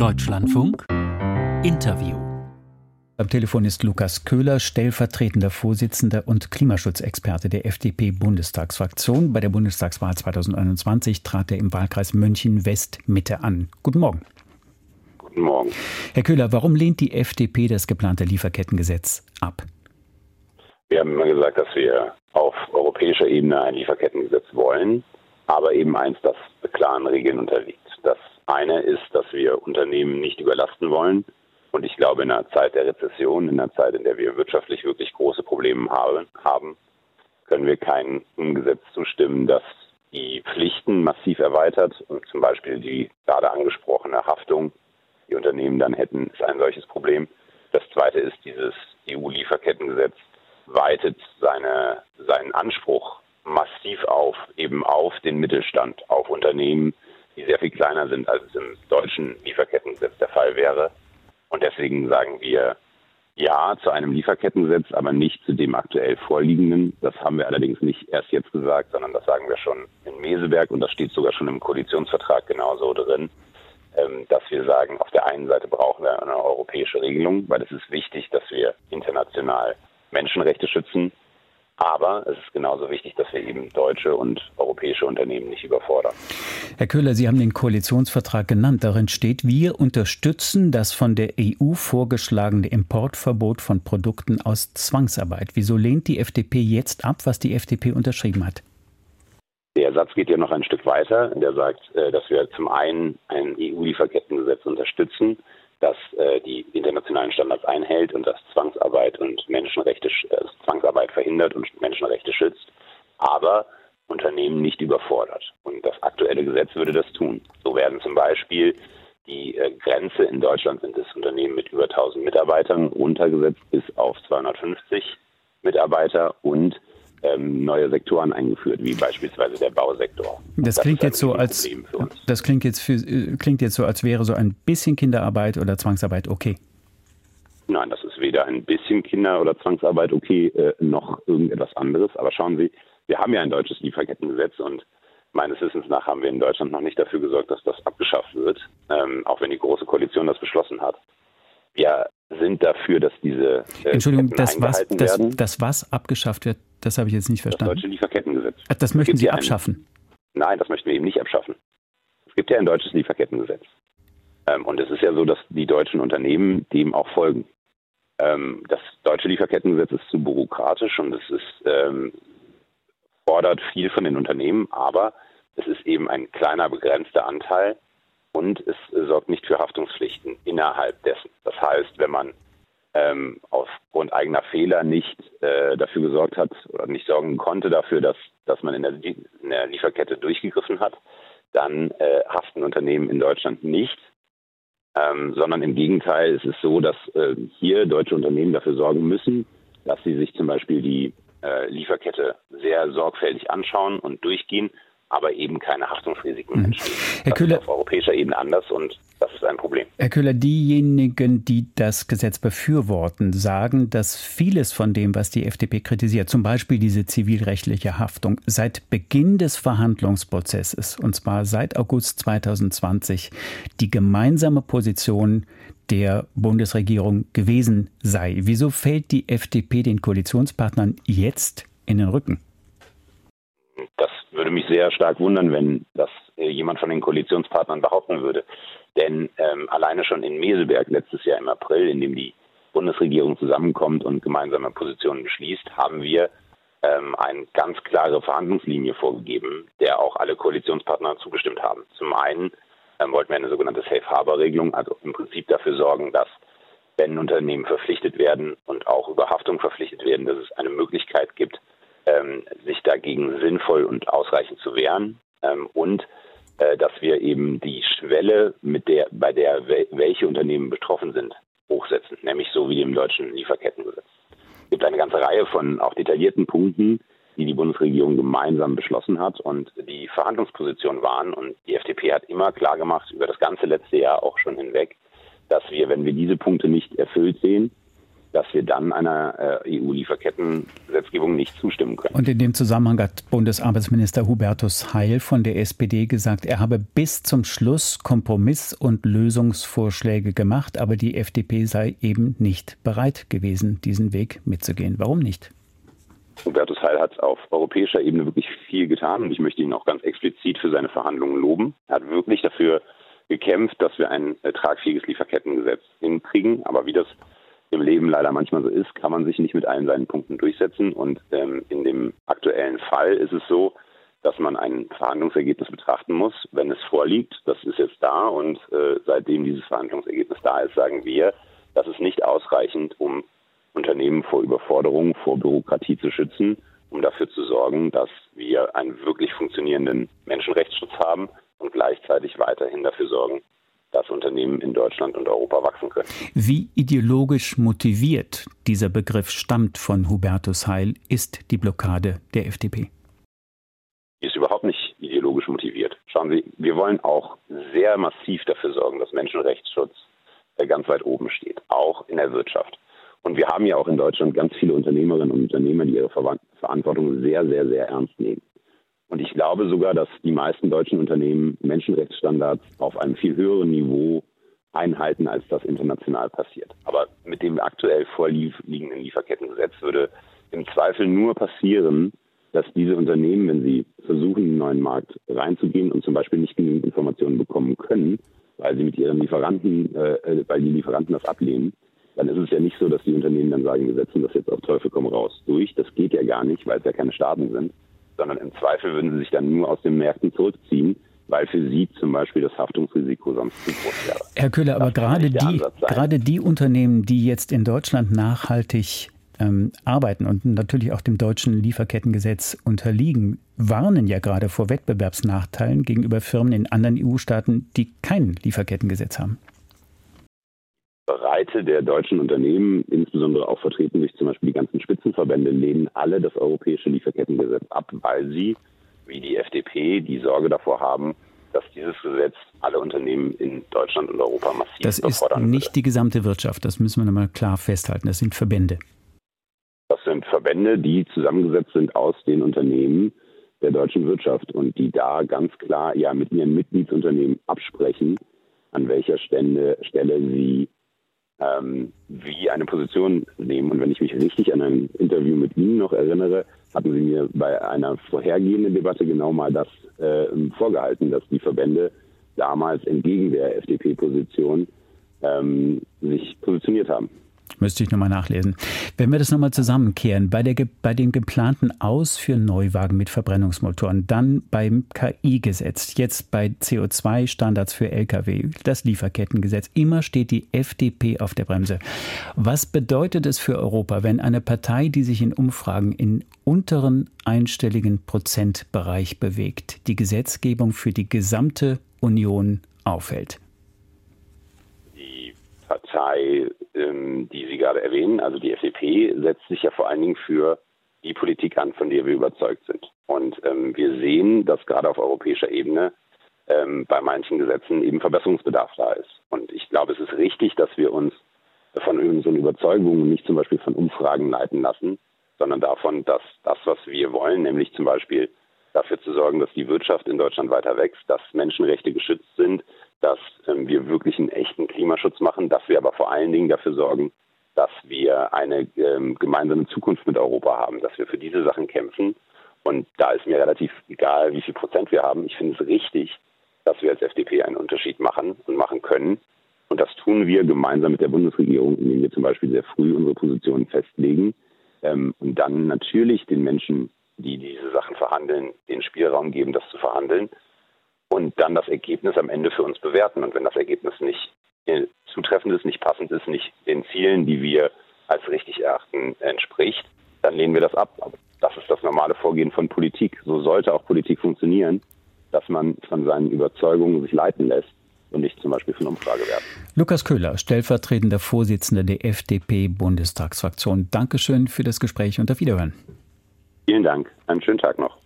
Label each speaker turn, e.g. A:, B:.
A: Deutschlandfunk Interview. Am Telefon ist Lukas Köhler, stellvertretender Vorsitzender und Klimaschutzexperte der FDP-Bundestagsfraktion. Bei der Bundestagswahl 2021 trat er im Wahlkreis München West Mitte an. Guten Morgen.
B: Guten Morgen.
A: Herr Köhler, warum lehnt die FDP das geplante Lieferkettengesetz ab?
B: Wir haben immer gesagt, dass wir auf europäischer Ebene ein Lieferkettengesetz wollen, aber eben eins, das klaren Regeln unterliegt. Das eine ist, dass wir Unternehmen nicht überlasten wollen. Und ich glaube, in einer Zeit der Rezession, in einer Zeit, in der wir wirtschaftlich wirklich große Probleme haben, können wir kein Gesetz zustimmen, das die Pflichten massiv erweitert. Und zum Beispiel die gerade angesprochene Haftung, die Unternehmen dann hätten, ist ein solches Problem. Das zweite ist, dieses EU-Lieferkettengesetz weitet seine, seinen Anspruch massiv auf, eben auf den Mittelstand, auf Unternehmen, die sehr viel kleiner sind, als es im deutschen Lieferkettengesetz der Fall wäre. Und deswegen sagen wir ja zu einem Lieferkettengesetz, aber nicht zu dem aktuell vorliegenden. Das haben wir allerdings nicht erst jetzt gesagt, sondern das sagen wir schon in Meseberg und das steht sogar schon im Koalitionsvertrag genauso drin, ähm, dass wir sagen, auf der einen Seite brauchen wir eine europäische Regelung, weil es ist wichtig, dass wir international Menschenrechte schützen. Aber es ist genauso wichtig, dass wir eben deutsche und europäische Unternehmen nicht überfordern.
A: Herr Köhler, Sie haben den Koalitionsvertrag genannt. Darin steht, wir unterstützen das von der EU vorgeschlagene Importverbot von Produkten aus Zwangsarbeit. Wieso lehnt die FDP jetzt ab, was die FDP unterschrieben hat?
B: Der Satz geht ja noch ein Stück weiter. Der sagt, äh, dass wir zum einen ein EU-Lieferkettengesetz unterstützen, das äh, die internationalen Standards einhält und das Zwangsarbeit und Menschenrechte, äh, Zwangsarbeit verhindert und Menschenrechte schützt, aber Unternehmen nicht überfordert. Und das aktuelle Gesetz würde das tun. So werden zum Beispiel die äh, Grenze in Deutschland sind es Unternehmen mit über 1000 Mitarbeitern runtergesetzt bis auf 250 Mitarbeiter und ähm, neue Sektoren eingeführt, wie beispielsweise der Bausektor.
A: Das, das klingt jetzt so als das klingt jetzt für, äh, klingt jetzt so, als wäre so ein bisschen Kinderarbeit oder Zwangsarbeit okay.
B: Nein, das ist weder ein bisschen Kinder- oder Zwangsarbeit okay, äh, noch irgendetwas anderes. Aber schauen Sie, wir haben ja ein deutsches Lieferkettengesetz und meines Wissens nach haben wir in Deutschland noch nicht dafür gesorgt, dass das abgeschafft wird, ähm, auch wenn die Große Koalition das beschlossen hat. Wir sind dafür, dass diese
A: äh, Entschuldigung, das was, das, das was abgeschafft wird, das habe ich jetzt nicht verstanden.
B: Das deutsche Lieferkettengesetz.
A: Ach, das möchten Sie abschaffen?
B: Ein, nein, das möchten wir eben nicht abschaffen. Es gibt ja ein deutsches Lieferkettengesetz. Ähm, und es ist ja so, dass die deutschen Unternehmen dem auch folgen. Ähm, das deutsche Lieferkettengesetz ist zu bürokratisch und es ist, ähm, fordert viel von den Unternehmen, aber es ist eben ein kleiner, begrenzter Anteil und es sorgt nicht für Haftungspflichten innerhalb dessen. Das heißt, wenn man ähm, aufgrund eigener Fehler nicht äh, dafür gesorgt hat oder nicht sorgen konnte dafür, dass, dass man in der, in der Lieferkette durchgegriffen hat, dann äh, haften Unternehmen in Deutschland nicht, ähm, sondern im Gegenteil, es ist so, dass äh, hier deutsche Unternehmen dafür sorgen müssen, dass sie sich zum Beispiel die äh, Lieferkette sehr sorgfältig anschauen und durchgehen aber eben keine Haftungsrisiken mhm. entstehen. Herr das Köhler, ist auf europäischer Ebene anders und das ist ein Problem.
A: Herr Köhler, diejenigen, die das Gesetz befürworten, sagen, dass vieles von dem, was die FDP kritisiert, zum Beispiel diese zivilrechtliche Haftung, seit Beginn des Verhandlungsprozesses, und zwar seit August 2020, die gemeinsame Position der Bundesregierung gewesen sei. Wieso fällt die FDP den Koalitionspartnern jetzt in den Rücken?
B: Würde mich sehr stark wundern, wenn das äh, jemand von den Koalitionspartnern behaupten würde. Denn ähm, alleine schon in Meseberg letztes Jahr im April, in dem die Bundesregierung zusammenkommt und gemeinsame Positionen beschließt, haben wir ähm, eine ganz klare Verhandlungslinie vorgegeben, der auch alle Koalitionspartner zugestimmt haben. Zum einen ähm, wollten wir eine sogenannte Safe Harbor Regelung, also im Prinzip dafür sorgen, dass wenn Unternehmen verpflichtet werden und auch über Haftung verpflichtet werden, dass es eine Möglichkeit gibt, ähm, sich dagegen sinnvoll und ausreichend zu wehren ähm, und äh, dass wir eben die Schwelle, mit der, bei der wel welche Unternehmen betroffen sind, hochsetzen, nämlich so wie im deutschen Lieferkettengesetz. Es gibt eine ganze Reihe von auch detaillierten Punkten, die die Bundesregierung gemeinsam beschlossen hat und die Verhandlungsposition waren. Und die FDP hat immer klar gemacht, über das ganze letzte Jahr auch schon hinweg, dass wir, wenn wir diese Punkte nicht erfüllt sehen, dass wir dann einer äh, EU-Lieferkettengesetzgebung nicht zustimmen können.
A: Und in dem Zusammenhang hat Bundesarbeitsminister Hubertus Heil von der SPD gesagt, er habe bis zum Schluss Kompromiss- und Lösungsvorschläge gemacht, aber die FDP sei eben nicht bereit gewesen, diesen Weg mitzugehen. Warum nicht?
B: Hubertus Heil hat auf europäischer Ebene wirklich viel getan und ich möchte ihn auch ganz explizit für seine Verhandlungen loben. Er hat wirklich dafür gekämpft, dass wir ein äh, tragfähiges Lieferkettengesetz hinkriegen. Aber wie das im Leben leider manchmal so ist, kann man sich nicht mit allen seinen Punkten durchsetzen. Und ähm, in dem aktuellen Fall ist es so, dass man ein Verhandlungsergebnis betrachten muss, wenn es vorliegt. Das ist jetzt da und äh, seitdem dieses Verhandlungsergebnis da ist, sagen wir, das ist nicht ausreichend, um Unternehmen vor Überforderung, vor Bürokratie zu schützen, um dafür zu sorgen, dass wir einen wirklich funktionierenden Menschenrechtsschutz haben und gleichzeitig weiterhin dafür sorgen, dass Unternehmen in Deutschland und Europa wachsen können.
A: Wie ideologisch motiviert dieser Begriff stammt von Hubertus Heil, ist die Blockade der FDP?
B: Die ist überhaupt nicht ideologisch motiviert. Schauen Sie, wir wollen auch sehr massiv dafür sorgen, dass Menschenrechtsschutz ganz weit oben steht, auch in der Wirtschaft. Und wir haben ja auch in Deutschland ganz viele Unternehmerinnen und Unternehmer, die ihre Verantwortung sehr, sehr, sehr ernst nehmen. Und ich glaube sogar, dass die meisten deutschen Unternehmen Menschenrechtsstandards auf einem viel höheren Niveau einhalten, als das international passiert. Aber mit dem aktuell vorliegenden Lieferkettengesetz würde im Zweifel nur passieren, dass diese Unternehmen, wenn sie versuchen, in den neuen Markt reinzugehen und zum Beispiel nicht genügend Informationen bekommen können, weil sie mit ihren Lieferanten, äh, äh weil die Lieferanten das ablehnen, dann ist es ja nicht so, dass die Unternehmen dann sagen, wir setzen das jetzt auf Teufel komm raus durch. Das geht ja gar nicht, weil es ja keine Staaten sind, sondern im Zweifel würden sie sich dann nur aus den Märkten zurückziehen, weil für sie zum Beispiel das Haftungsrisiko sonst zu groß wäre.
A: Herr Köhler, aber gerade die, gerade die Unternehmen, die jetzt in Deutschland nachhaltig ähm, arbeiten und natürlich auch dem deutschen Lieferkettengesetz unterliegen, warnen ja gerade vor Wettbewerbsnachteilen gegenüber Firmen in anderen EU-Staaten, die kein Lieferkettengesetz haben.
B: Breite der deutschen Unternehmen, insbesondere auch vertreten durch zum Beispiel die ganzen Spitzenverbände, lehnen alle das europäische Lieferkettengesetz ab, weil sie, wie die FDP, die Sorge davor haben, dass dieses Gesetz alle Unternehmen in Deutschland und Europa massiv
A: Das ist nicht würde. die gesamte Wirtschaft, das müssen wir nochmal klar festhalten. Das sind Verbände.
B: Das sind Verbände, die zusammengesetzt sind aus den Unternehmen der deutschen Wirtschaft und die da ganz klar ja mit ihren Mitgliedsunternehmen absprechen, an welcher Stelle, Stelle sie ähm, wie eine Position nehmen. Und wenn ich mich richtig an ein Interview mit Ihnen noch erinnere, hatten Sie mir bei einer vorhergehenden Debatte genau mal das äh, vorgehalten, dass die Verbände damals entgegen der FDP-Position ähm, sich positioniert haben.
A: Müsste ich nochmal nachlesen. Wenn wir das nochmal zusammenkehren, bei, der, bei dem geplanten Aus für Neuwagen mit Verbrennungsmotoren, dann beim KI-Gesetz, jetzt bei CO2-Standards für Lkw, das Lieferkettengesetz, immer steht die FDP auf der Bremse. Was bedeutet es für Europa, wenn eine Partei, die sich in Umfragen in unteren einstelligen Prozentbereich bewegt, die Gesetzgebung für die gesamte Union aufhält?
B: Partei, ähm, die Sie gerade erwähnen, also die FDP, setzt sich ja vor allen Dingen für die Politik an, von der wir überzeugt sind. Und ähm, wir sehen, dass gerade auf europäischer Ebene ähm, bei manchen Gesetzen eben Verbesserungsbedarf da ist. Und ich glaube, es ist richtig, dass wir uns von unseren Überzeugungen nicht zum Beispiel von Umfragen leiten lassen, sondern davon, dass das, was wir wollen, nämlich zum Beispiel dafür zu sorgen, dass die Wirtschaft in Deutschland weiter wächst, dass Menschenrechte geschützt sind, dass ähm, wir wirklich einen echten Klimaschutz machen, dass wir aber vor allen Dingen dafür sorgen, dass wir eine ähm, gemeinsame Zukunft mit Europa haben, dass wir für diese Sachen kämpfen. Und da ist mir relativ egal, wie viel Prozent wir haben. Ich finde es richtig, dass wir als FDP einen Unterschied machen und machen können. Und das tun wir gemeinsam mit der Bundesregierung, indem wir zum Beispiel sehr früh unsere Positionen festlegen ähm, und dann natürlich den Menschen, die diese Sachen verhandeln, den Spielraum geben, das zu verhandeln und dann das Ergebnis am Ende für uns bewerten. Und wenn das Ergebnis nicht zutreffend ist, nicht passend ist, nicht den Zielen, die wir als richtig erachten, entspricht, dann lehnen wir das ab. Aber das ist das normale Vorgehen von Politik. So sollte auch Politik funktionieren, dass man von seinen Überzeugungen sich leiten lässt und nicht zum Beispiel von Umfragewerten.
A: Lukas Köhler, stellvertretender Vorsitzender der FDP-Bundestagsfraktion. Dankeschön für das Gespräch und auf Wiederhören.
B: Vielen Dank. Einen schönen Tag noch.